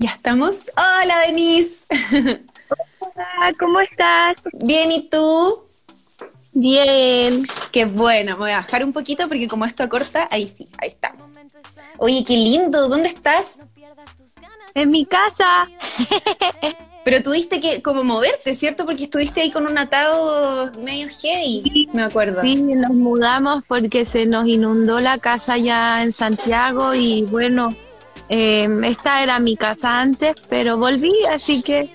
Ya estamos. Hola, Denise. Hola, ¿cómo estás? Bien, ¿y tú? Bien. Qué bueno, me voy a bajar un poquito porque como esto acorta, ahí sí, ahí está. Oye, qué lindo, ¿dónde estás? En mi casa. Pero tuviste que como moverte, ¿cierto? Porque estuviste ahí con un atado medio heavy, me acuerdo. Sí, nos mudamos porque se nos inundó la casa ya en Santiago y bueno, eh, esta era mi casa antes, pero volví, así que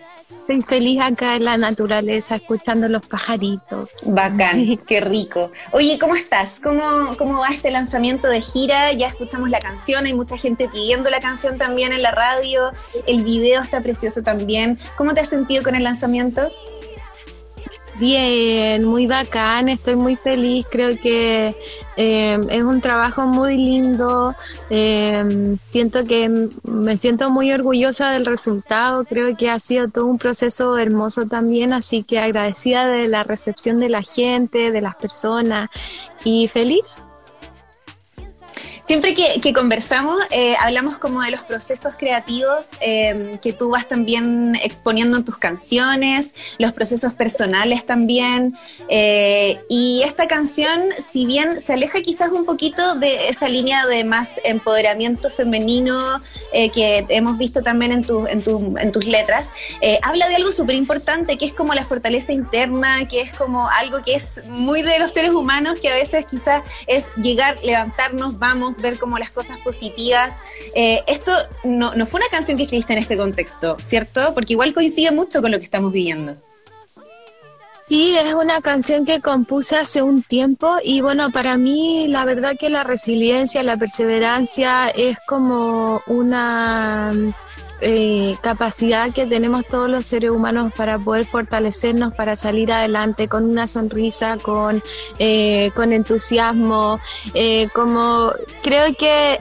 Estoy feliz acá en la naturaleza, escuchando los pajaritos. Bacán, qué rico. Oye, ¿cómo estás? ¿Cómo, ¿Cómo va este lanzamiento de gira? Ya escuchamos la canción, hay mucha gente pidiendo la canción también en la radio, el video está precioso también. ¿Cómo te has sentido con el lanzamiento? Bien, muy bacán, estoy muy feliz, creo que eh, es un trabajo muy lindo, eh, siento que me siento muy orgullosa del resultado, creo que ha sido todo un proceso hermoso también, así que agradecida de la recepción de la gente, de las personas y feliz. Siempre que, conversamos, eh, hablamos como de los procesos creativos em, que tú vas también exponiendo en tus canciones, los procesos personales también. Eh, y esta canción, si bien se aleja quizás un poquito de esa línea de más empoderamiento femenino eh, que hemos visto también en, tu, en, tu, en tus letras, habla de algo súper importante que es como la fortaleza interna, que es como algo que es muy de los seres humanos, que a veces quizás es llegar, levantarnos, vamos ver como las cosas positivas. Eh, esto no, no fue una canción que escribiste en este contexto, ¿cierto? Porque igual coincide mucho con lo que estamos viviendo. Sí, es una canción que compuse hace un tiempo y bueno, para mí la verdad que la resiliencia, la perseverancia es como una eh, capacidad que tenemos todos los seres humanos para poder fortalecernos, para salir adelante con una sonrisa, con, eh, con entusiasmo, eh, como creo que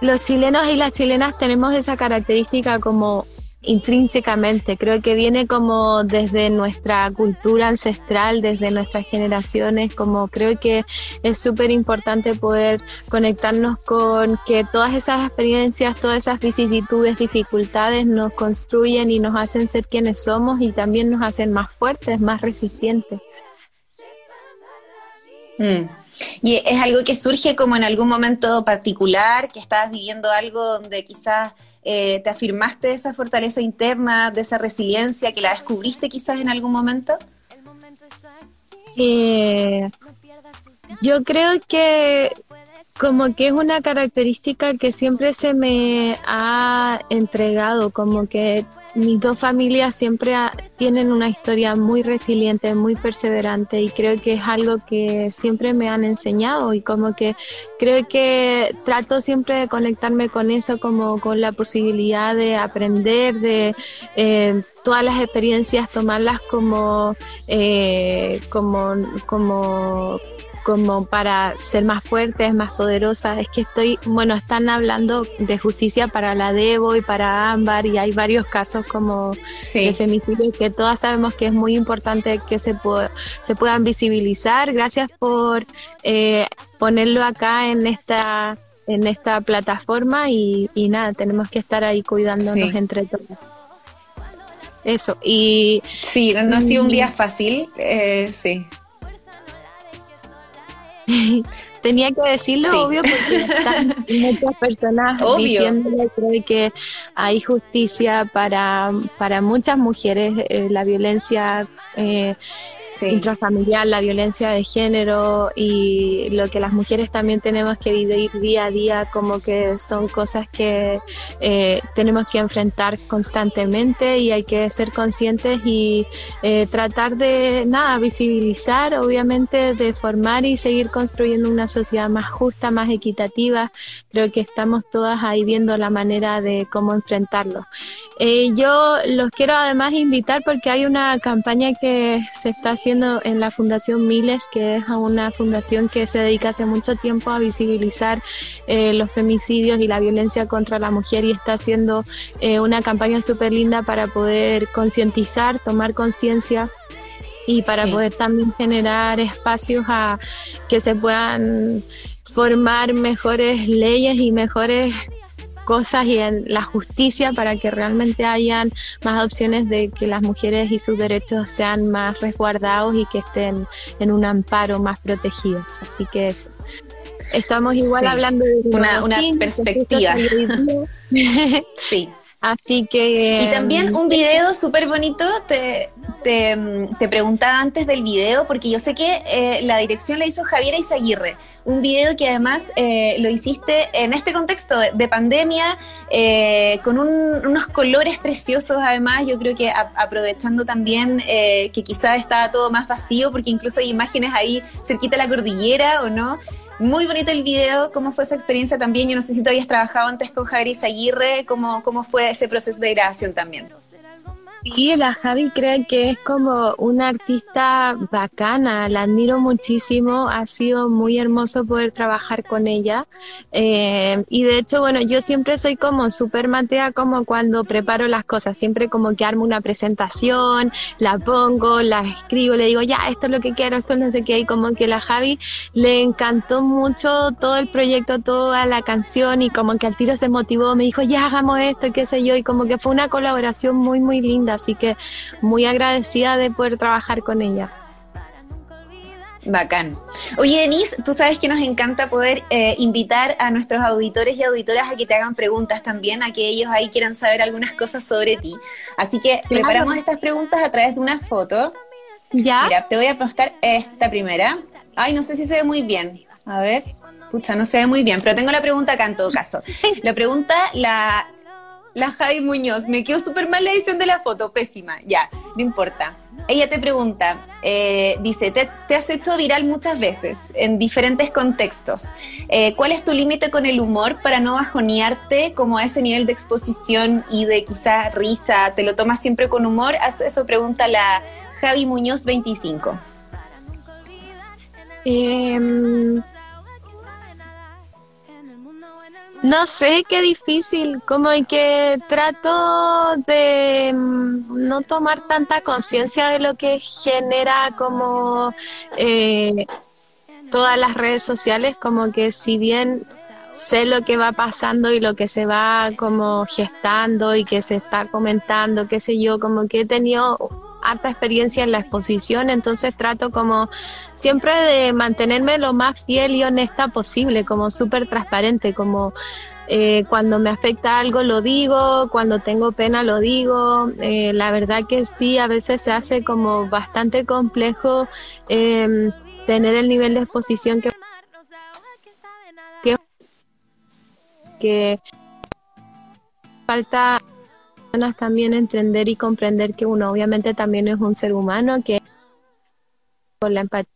los chilenos y las chilenas tenemos esa característica como intrínsecamente, creo que viene como desde nuestra cultura ancestral, desde nuestras generaciones, como creo que es súper importante poder conectarnos con que todas esas experiencias, todas esas vicisitudes, dificultades nos construyen y nos hacen ser quienes somos y también nos hacen más fuertes, más resistentes. Mm. Y es algo que surge como en algún momento particular, que estabas viviendo algo donde quizás eh, te afirmaste de esa fortaleza interna, de esa resiliencia, que la descubriste quizás en algún momento. Eh, yo creo que como que es una característica que siempre se me ha entregado, como que mis dos familias siempre tienen una historia muy resiliente, muy perseverante y creo que es algo que siempre me han enseñado y como que creo que trato siempre de conectarme con eso, como con la posibilidad de aprender, de eh, todas las experiencias tomarlas como, eh, como, como como para ser más fuertes, más poderosas. Es que estoy, bueno, están hablando de justicia para la Debo y para Ámbar y hay varios casos como de femicidio que todas sabemos que es muy importante que se, se puedan visibilizar. Gracias por eh, ponerlo acá en esta en esta plataforma y, nada, tenemos que estar ahí cuidándonos entre todos. Eso, y... Sí, no, ha sido un día fácil, eh, sí. 嘿 嘿 Tenía que decirlo, obvio, porque están muchas personas diciéndole, creo que hay justicia para, para muchas mujeres, eh, la violencia eh, intrafamiliar, la violencia de género y lo que las mujeres también tenemos que vivir día a día, como que son cosas que eh, tenemos que enfrentar constantemente y hay que ser conscientes y eh, tratar de, nada, visibilizar, obviamente, de formar y seguir construyendo una sociedad más justa, más equitativa. Creo que estamos todas ahí viendo la manera de cómo enfrentarlo. Eh, yo los quiero además invitar porque hay una campaña que se está haciendo en la Fundación Miles, que es una fundación que se dedica hace mucho tiempo a visibilizar eh, los femicidios y la violencia contra la mujer y está haciendo eh, una campaña súper linda para poder concientizar, tomar conciencia y para poder también generar espacios a que se puedan formar mejores leyes y mejores cosas y en la justicia para que realmente hayan más opciones de que las mujeres y sus derechos sean más resguardados y que estén en un amparo más protegidos. Así que eso. Estamos igual hablando de una, una perspectiva. sí. Así que... Y también un video súper bonito, te, te, preguntaba antes del video, porque yo sé que eh, la dirección la hizo Javiera Izaguirre, un video que además eh, lo hiciste en este contexto de, pandemia, eh, con unos colores preciosos además, yo creo que aprovechando también que quizás estaba todo más vacío, porque incluso hay imágenes ahí cerquita de la cordillera, ¿o no? Muy bonito el video, cómo fue esa experiencia también. Yo no sé si tú habías trabajado antes con Javier Aguirre, cómo, cómo fue ese proceso de grabación también. Sí, la Javi cree que es como una artista bacana, la admiro muchísimo, ha sido muy hermoso poder trabajar con ella. Eh, y de hecho, bueno, yo siempre soy como súper matea como cuando preparo las cosas, siempre como que armo una presentación, la pongo, la escribo, le digo, ya, esto es lo que quiero, esto no sé qué, y como que la Javi le encantó mucho todo el proyecto, toda la canción, y como que al tiro se motivó, me dijo, ya, hagamos esto, qué sé yo, y como que fue una colaboración muy, muy linda así que muy agradecida de poder trabajar con ella. Bacán. Oye, Denise, tú sabes que nos encanta poder eh, invitar a nuestros auditores y auditoras a que te hagan preguntas también, a que ellos ahí quieran saber algunas cosas sobre ti. Así que preparamos estas preguntas a través de una foto. ¿Ya? Mira, te voy a postar esta primera. Ay, no sé si se ve muy bien. A ver. Pucha, no se ve muy bien, pero tengo la pregunta acá en todo caso. La pregunta la la Javi Muñoz, me quedó súper mal la edición de la foto, pésima, ya, no importa. Ella te pregunta, eh, dice, te, has hecho viral muchas veces en diferentes contextos. Eh, ¿Cuál es tu límite con el humor para no bajonearte como a ese nivel de exposición y de quizá risa? ¿Te lo tomas siempre con humor? Eso pregunta la Javi Muñoz 25. Eh, no sé, qué difícil, como que trato de mm, no tomar tanta conciencia de lo que genera como eh, todas las redes sociales, como que si bien sé lo que va pasando y lo que se va como gestando y que se está comentando, qué sé yo, como que he tenido harta experiencia en la exposición, entonces trato como siempre de mantenerme lo más fiel y honesta posible, como súper transparente, como eh, cuando me afecta algo lo digo, cuando tengo pena lo digo. Eh, la verdad que sí, a veces se hace como bastante complejo em, tener el nivel de exposición que, que, que falta también entender y comprender que uno obviamente también es un ser humano que con la empatía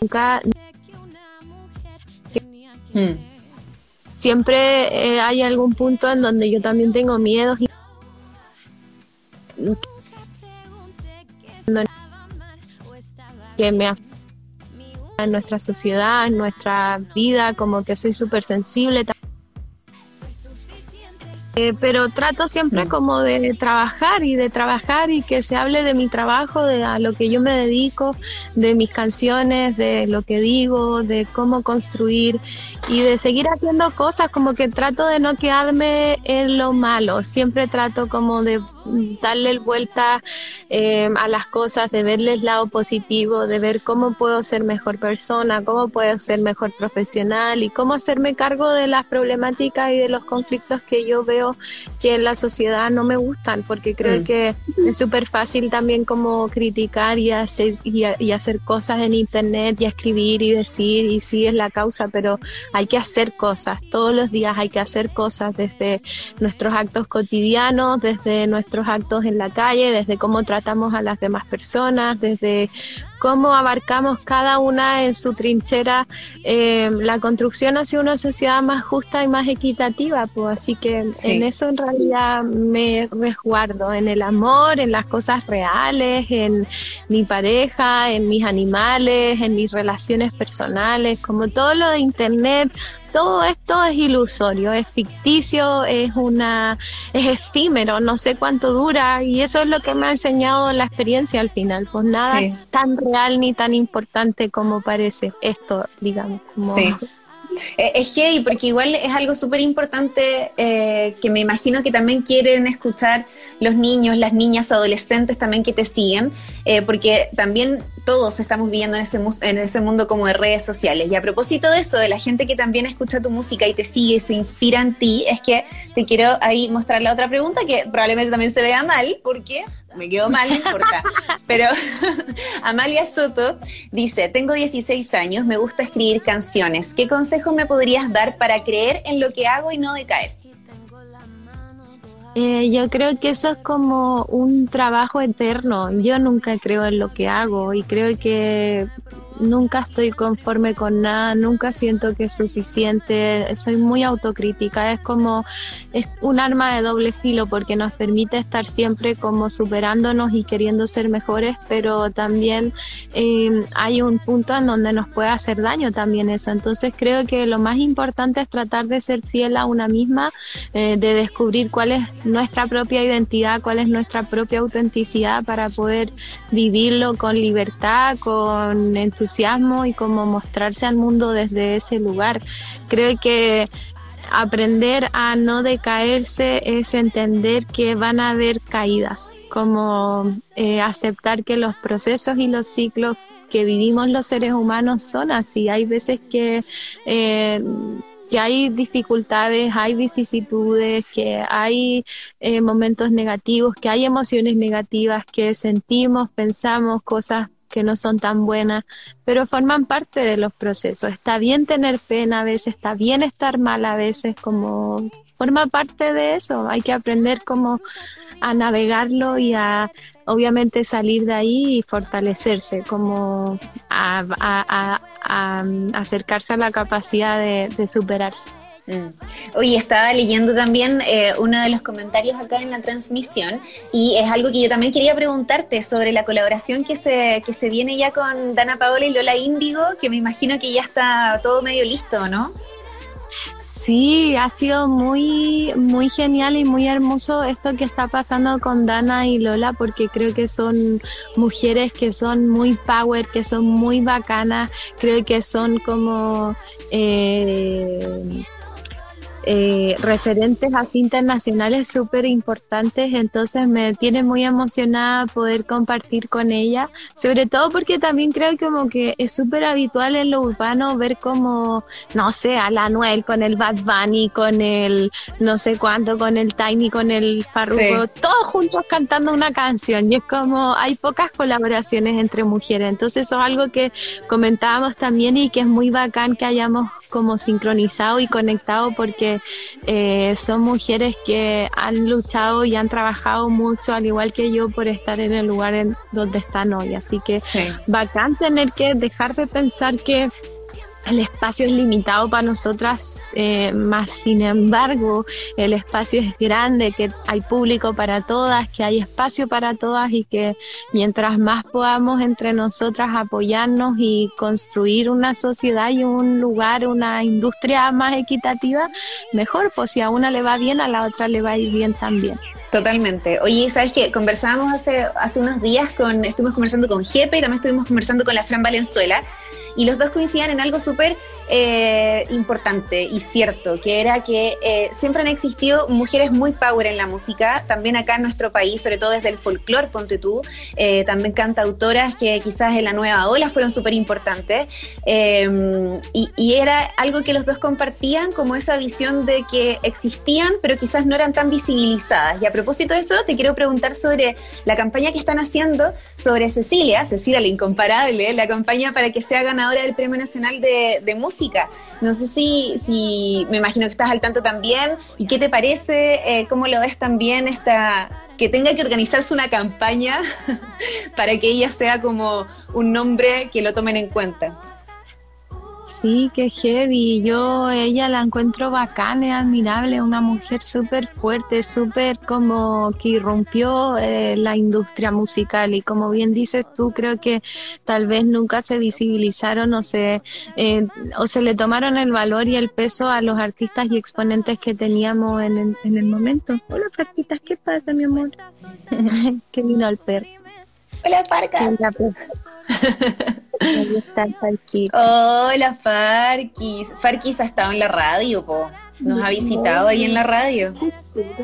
nunca hmm. siempre eh, hay algún punto en donde yo también tengo miedos y que me afecta en nuestra sociedad, en nuestra vida, como que soy súper sensible eh, pero trato siempre mm. como de trabajar y de trabajar y que se hable de mi trabajo, de a lo que yo me dedico, de mis canciones, de lo que digo, de cómo construir y de seguir haciendo cosas como que trato de no quedarme en lo malo, siempre trato como de darle vuelta eh, a las cosas, de verle el lado positivo, de ver cómo puedo ser mejor persona, cómo puedo ser mejor profesional y cómo hacerme cargo de las problemáticas y de los conflictos que yo veo que en la sociedad no me gustan, porque creo mm. que es súper fácil también como criticar y hacer, y, hacer cosas en internet y escribir y decir y sí es la causa, pero hay que hacer cosas, todos los días hay que hacer cosas desde nuestros actos cotidianos, desde nuestros actos en la calle, desde cómo tratamos a las demás personas, desde cómo abarcamos cada una en su trinchera eh, la construcción hacia una sociedad más justa y más equitativa. Pues así que en eso en realidad me resguardo, en el amor, en las cosas reales, en mi pareja, en mis animales, en mis relaciones personales, como todo lo de internet, todo esto es ilusorio, es ficticio, es una, es efímero, no sé cuánto dura, y eso es lo que me ha enseñado la experiencia al final, pues nada tan real ni tan importante como parece esto, digamos. Sí. Eh, es gay porque igual es algo súper importante eh, que me imagino que también quieren escuchar los niños, las niñas, adolescentes también que te siguen, eh, porque también todos estamos viviendo en ese, en ese mundo como de redes sociales. Y a propósito de eso, de la gente que también escucha tu música y te sigue y se inspira en ti, es que te quiero ahí mostrar la otra pregunta que probablemente también se vea mal, porque me quedo mal, no importa. Pero Amalia Soto dice, tengo 16 años, me gusta escribir canciones. ¿Qué consejo me podrías dar para creer en lo que hago y no decaer? Eh, yo creo que eso es como un trabajo eterno. Yo nunca creo en lo que hago y creo que nunca estoy conforme con nada, nunca siento que es suficiente, soy muy autocrítica, es como es un arma de doble filo porque nos permite estar siempre como superándonos y queriendo ser mejores, pero también em, hay un punto en donde nos puede hacer daño también eso. Entonces creo que lo más importante es tratar de ser fiel a una misma, eh, de descubrir cuál es nuestra propia identidad, cuál es nuestra propia autenticidad para poder vivirlo con libertad, con entusiasmo y como mostrarse al mundo desde ese lugar. Creo que aprender a no decaerse es entender que van a haber caídas, como eh, aceptar que los procesos y los ciclos que vivimos los seres humanos son así. Hay veces que, eh, que hay dificultades, hay vicisitudes, que hay eh, momentos negativos, que hay emociones negativas, que sentimos, pensamos cosas que no son tan buenas, pero forman parte de los procesos. Está bien tener pena a veces, está bien estar mal a veces, como forma parte de eso. Hay que aprender cómo a navegarlo y a obviamente salir de ahí y fortalecerse, como a, acercarse a la capacidad de superarse. Mm. Estaba leyendo también eh, uno de los comentarios acá en la transmisión y es algo que yo también quería preguntarte sobre la colaboración que se, que se viene ya con Dana Paola y Lola Índigo, que me imagino que ya está todo medio listo, ¿no? Sí, ha sido muy, muy genial y muy hermoso esto que está pasando con Dana y Lola, porque creo que son mujeres que son muy power, que son muy bacanas, creo que son como eh, eh, referentes así internacionales súper importantes, entonces me tiene muy emocionada poder compartir con ella, sobre todo porque también creo como que es súper habitual en lo urbano ver como, no sé, a la Noel con el Bad Bunny, con el no sé cuánto, con el Tiny, con el Farruko, todos juntos cantando una canción y es como hay pocas colaboraciones entre mujeres, entonces eso es algo que comentábamos también y que es muy bacán que hayamos como sincronizado y conectado porque eh, son mujeres que han luchado y han trabajado mucho, al igual que yo, por estar en el lugar en donde están hoy. Así que bacán tener que dejar de pensar que el espacio es limitado para nosotras, eh, más sin embargo el espacio es grande, que hay público para todas, que hay espacio para todas y que mientras más podamos entre nosotras apoyarnos y construir una sociedad y un lugar, una industria más equitativa, mejor, pues si a una le va bien, a la otra le va a ir bien también. Totalmente. Oye, ¿sabes qué? Conversábamos hace, hace unos días con, estuvimos conversando con Jepe y también estuvimos conversando con la Fran Valenzuela y los dos coincidían en algo súper eh, importante y cierto, que era que eh, siempre han existido mujeres muy power en la música, también acá en nuestro país, sobre todo desde el folclore, ponte tú, eh, también cantautoras que quizás en la nueva ola fueron súper importantes, em, y, y, era algo que los dos compartían, como esa visión de que existían, pero quizás no eran tan visibilizadas. Y a propósito de eso, te quiero preguntar sobre la campaña que están haciendo sobre Cecilia, Cecilia la incomparable, la campaña para que sea ganadora del Premio Nacional de, de Música no sé si, si me imagino que estás al tanto también. ¿Y qué te parece? Eh, ¿Cómo lo ves también esta que tenga que organizarse una campaña para que ella sea como un nombre que lo tomen en cuenta? Sí, qué heavy. Yo ella la encuentro bacana, admirable, una mujer súper fuerte, súper como que irrumpió eh, la industria musical y como bien dices tú, creo que tal vez nunca se visibilizaron o se, eh, o se le tomaron el valor y el peso a los artistas y exponentes que teníamos en el, en el momento. Hola, ¿qué pasa, mi amor? que vino el perro. Hola, Parca. Ahí está Farquis. Hola, Farquis. Farquis ha estado en la radio, po. Nos ha visitado ahí en la radio.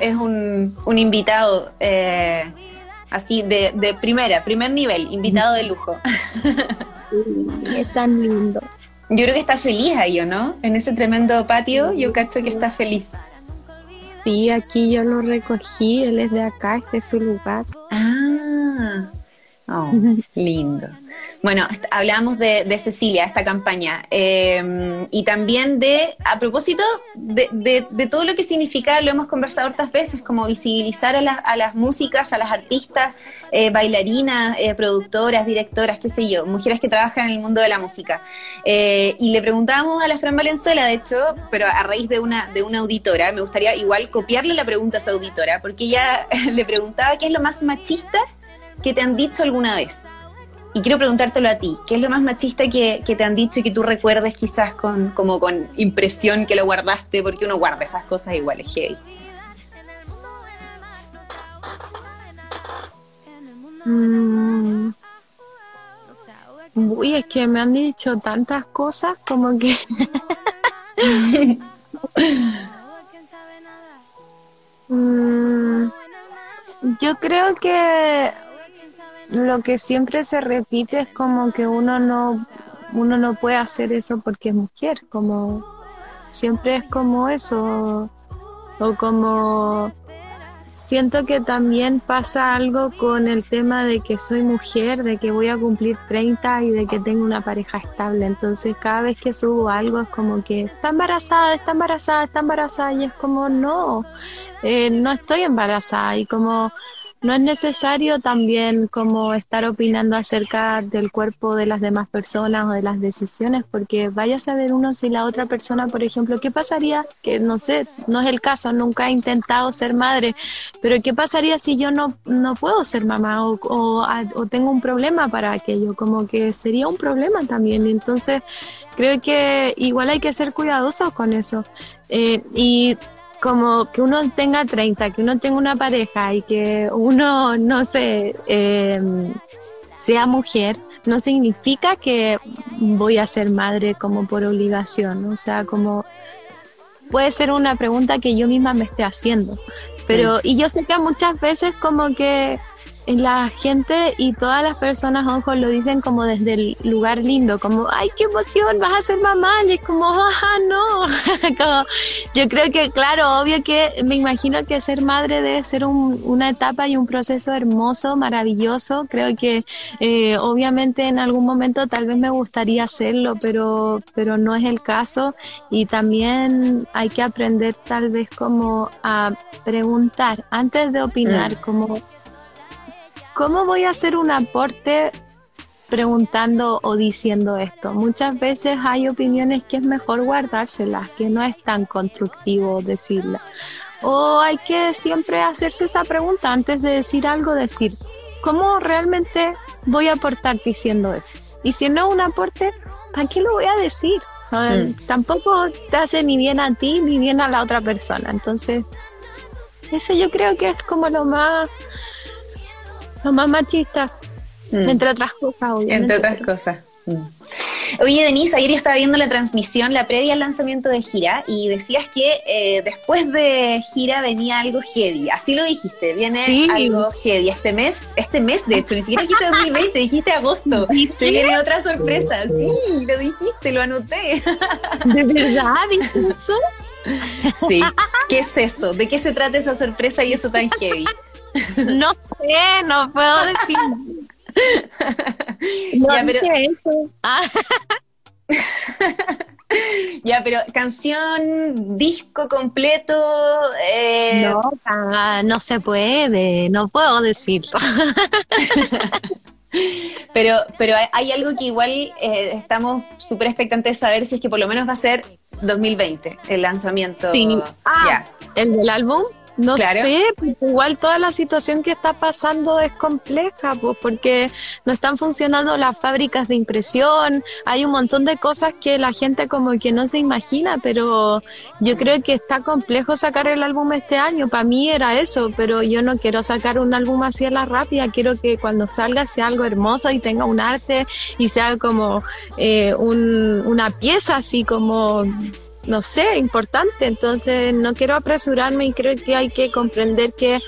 Es un, un invitado eh, así de, de primera, primer nivel, invitado de lujo. es tan lindo. Yo creo que está feliz ahí, ¿o no? En ese tremendo patio, yo cacho que está feliz. Sí, aquí yo lo recogí, él es de acá, este es su lugar. Ah, oh, lindo. Bueno, hablamos de, Cecilia, esta campaña, eh, y también de, a propósito de, todo lo que significa, lo hemos conversado otras veces, como visibilizar a, las músicas, a las artistas, eh, bailarinas, eh, productoras, directoras, qué sé yo, mujeres que trabajan en el mundo de la música. y le preguntábamos a la Fran Valenzuela, de hecho, pero a raíz de una, de una auditora, me gustaría igual copiarle la pregunta a esa auditora, porque ella le preguntaba qué es lo más machista que te han dicho alguna vez. Y quiero preguntártelo a ti, ¿qué es lo más machista que, te han dicho y que tú recuerdes quizás con, como con impresión que lo guardaste? Porque uno guarda esas cosas iguales, hey. Mm. Uy, es que me han dicho tantas cosas como que... Mm. yo creo que lo que siempre se repite es como que uno no uno no puede hacer eso porque es mujer, como siempre es como eso o como siento que también pasa algo con el tema de que soy mujer, de que voy a cumplir 30 y de que tengo una pareja estable. Entonces cada vez que subo algo es como que está embarazada, está embarazada, está embarazada y es como no, eh, no estoy embarazada y como no es necesario también como estar opinando acerca del cuerpo de las demás personas o de las decisiones, porque vaya a saber uno si la otra persona, por ejemplo, ¿qué pasaría? Que no sé, no es el caso, nunca he intentado ser madre, pero ¿qué pasaría si yo no, no puedo ser mamá o, o, tengo un problema para aquello? Como que sería un problema también. Entonces, creo que igual hay que ser cuidadosos con eso. Eh, y como que uno tenga 30, que uno tenga una pareja y que uno, no sé, em, sea mujer, no significa que voy a ser madre como por obligación, o sea, como puede ser una pregunta que yo misma me esté haciendo. Pero, y yo sé que muchas veces como que la gente y todas las personas, ojo, lo dicen como desde el lugar lindo, como, ay, qué emoción, vas a ser mamá, y es como, ajá, no. yo creo que, claro, obvio que me imagino que ser madre debe ser una etapa y un proceso hermoso, maravilloso. Creo que, eh, obviamente, en algún momento tal vez me gustaría hacerlo, pero, pero no es el caso. Y también hay que aprender, tal vez, como a preguntar antes de opinar, mm. como ¿Cómo voy a hacer un aporte preguntando o diciendo esto? Muchas veces hay opiniones que es mejor guardárselas, que no es tan constructivo decirlas. O hay que siempre hacerse esa pregunta antes de decir algo, decir, ¿cómo realmente voy a aportar diciendo eso? Y si no es un aporte, ¿para qué lo voy a decir? Mm. Tampoco te hace ni bien a ti ni bien a la otra persona. Entonces, eso yo creo que es como lo más lo más machista, mm. entre otras cosas, obviamente. Entre otras cosas. Mm. Oye, Denise, ayer yo estaba viendo la transmisión, la previa al lanzamiento de Gira, y decías que eh, después de Gira venía algo heavy. Así lo dijiste, viene algo heavy. Este mes, este mes, de hecho, ni siquiera dijiste 2020, dijiste agosto. Se viene otra sorpresa. Sí, lo dijiste, lo anoté. ¿De verdad eso? Sí. ¿Qué es eso? ¿De qué se trata esa sorpresa y eso tan heavy? No sé, no puedo decir. No ya, pero... eso. Ah. ya, pero canción, disco completo. Eh... No, no se puede, no puedo decirlo. pero, pero hay algo que igual eh, estamos súper expectantes de saber si es que por lo menos va a ser 2020 el lanzamiento. Sí. Ah, ¿El del álbum? No sé, pues igual toda la situación que está pasando es compleja, pues porque no están funcionando las fábricas de impresión, hay un montón de cosas que la gente como que no se imagina, pero yo creo que está complejo sacar el álbum este año. Para mí era eso, pero yo no quiero sacar un álbum así a la rápida, quiero que cuando salga sea algo hermoso y tenga un arte y sea como eh, una pieza así como no sé, importante. Entonces no quiero apresurarme y creo que hay que comprender que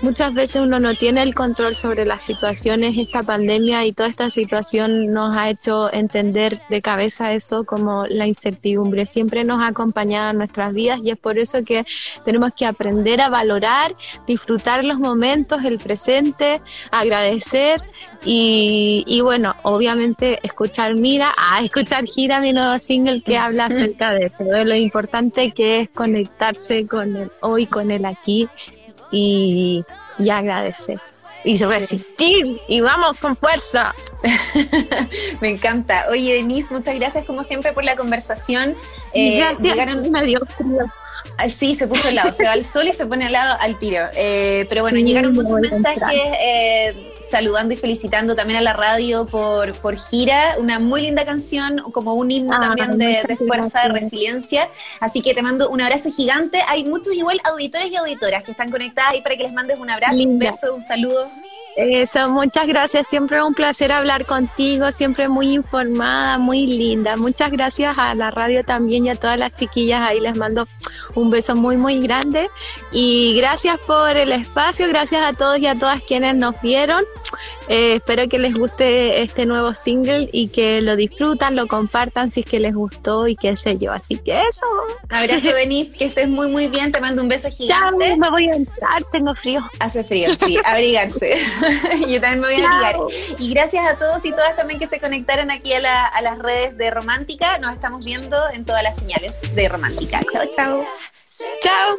muchas veces uno no tiene el control sobre las situaciones. Esta pandemia y toda esta situación nos ha hecho entender de cabeza eso como la incertidumbre. Siempre nos ha acompañado en nuestras vidas y es por eso que tenemos que aprender a valorar, disfrutar los momentos, el presente, agradecer y, y bueno, obviamente escuchar Mira, a escuchar Gira, mi nuevo single que habla acerca de eso, de lo importante que es conectarse con el hoy, con el aquí y, y agradecer y resistir y vamos con fuerza. Me encanta. Oye, Denise, muchas gracias como siempre por la conversación. Eh, gracias. Llegaron... Me dio frío. Sí, se puso al lado, se va al sol y se pone al lado al tiro. Eh, pero bueno, llegaron muchos mensajes eh, saludando y felicitando también a la radio por, por Gira, una muy linda canción, como un himno ah, también de, fuerza, de resiliencia. Así que te mando un abrazo gigante. Hay muchos igual auditores y auditoras que están conectadas ahí para que les mandes un abrazo, un beso, un saludo. Eso, muchas gracias. Siempre un placer hablar contigo, siempre muy informada, muy linda. Muchas gracias a la radio también y a todas las chiquillas. Ahí les mando un beso muy, muy grande. Y gracias por el espacio, gracias a todos y a todas quienes nos vieron. Eh, espero que les guste este nuevo single y que lo disfrutan, lo compartan si es que les gustó y qué sé yo. Así que eso. Abrazo, Denise, que estés muy, muy bien. Te mando un beso gigante. Chao, me voy a entrar, tengo frío. Hace frío, sí, abrigarse. Yo también me voy a ligar. Y gracias a todos y todas también que se conectaron aquí a, las redes de Romántica. Nos estamos viendo en todas las señales de Romántica. Chao, chao. Chao.